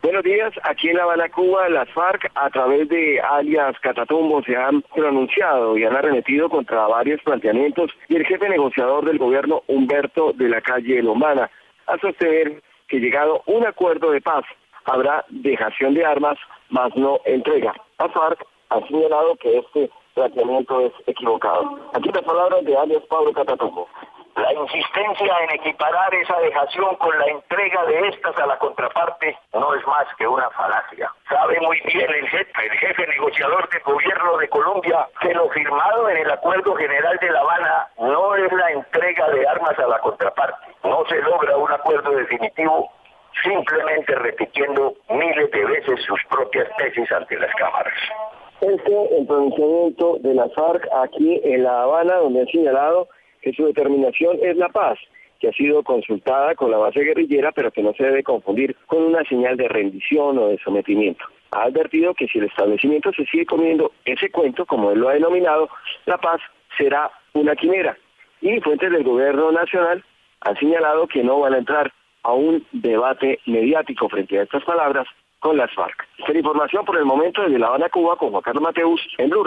Buenos días, aquí en La Habana, Cuba, las FARC a través de alias Catatumbo se han pronunciado y han arremetido contra varios planteamientos y el jefe negociador del gobierno, Humberto de la Calle Lombana, a sostener que llegado un acuerdo de paz habrá dejación de armas, más no entrega. La FARC ha señalado que este planteamiento es equivocado. Aquí las palabras de alias Pablo Catatumbo. La insistencia en equiparar esa dejación con la entrega de estas a la contraparte no es que una falacia. Sabe muy bien el jefe, el jefe negociador del gobierno de Colombia que lo firmado en el Acuerdo General de La Habana no es la entrega de armas a la contraparte. No se logra un acuerdo definitivo simplemente repitiendo miles de veces sus propias tesis ante las cámaras. Este el pronunciamiento de la FARC aquí en La Habana, donde han señalado que su determinación es la paz, que ha sido consultada con la base guerrillera, pero que no se debe confundir con una señal de rendición o de sometimiento. Ha advertido que si el establecimiento se sigue comiendo ese cuento, como él lo ha denominado, la paz será una quimera. Y fuentes del gobierno nacional han señalado que no van a entrar a un debate mediático frente a estas palabras con las FARC. Esta información por el momento desde La Habana, Cuba, con Juan Carlos Mateus en Blue.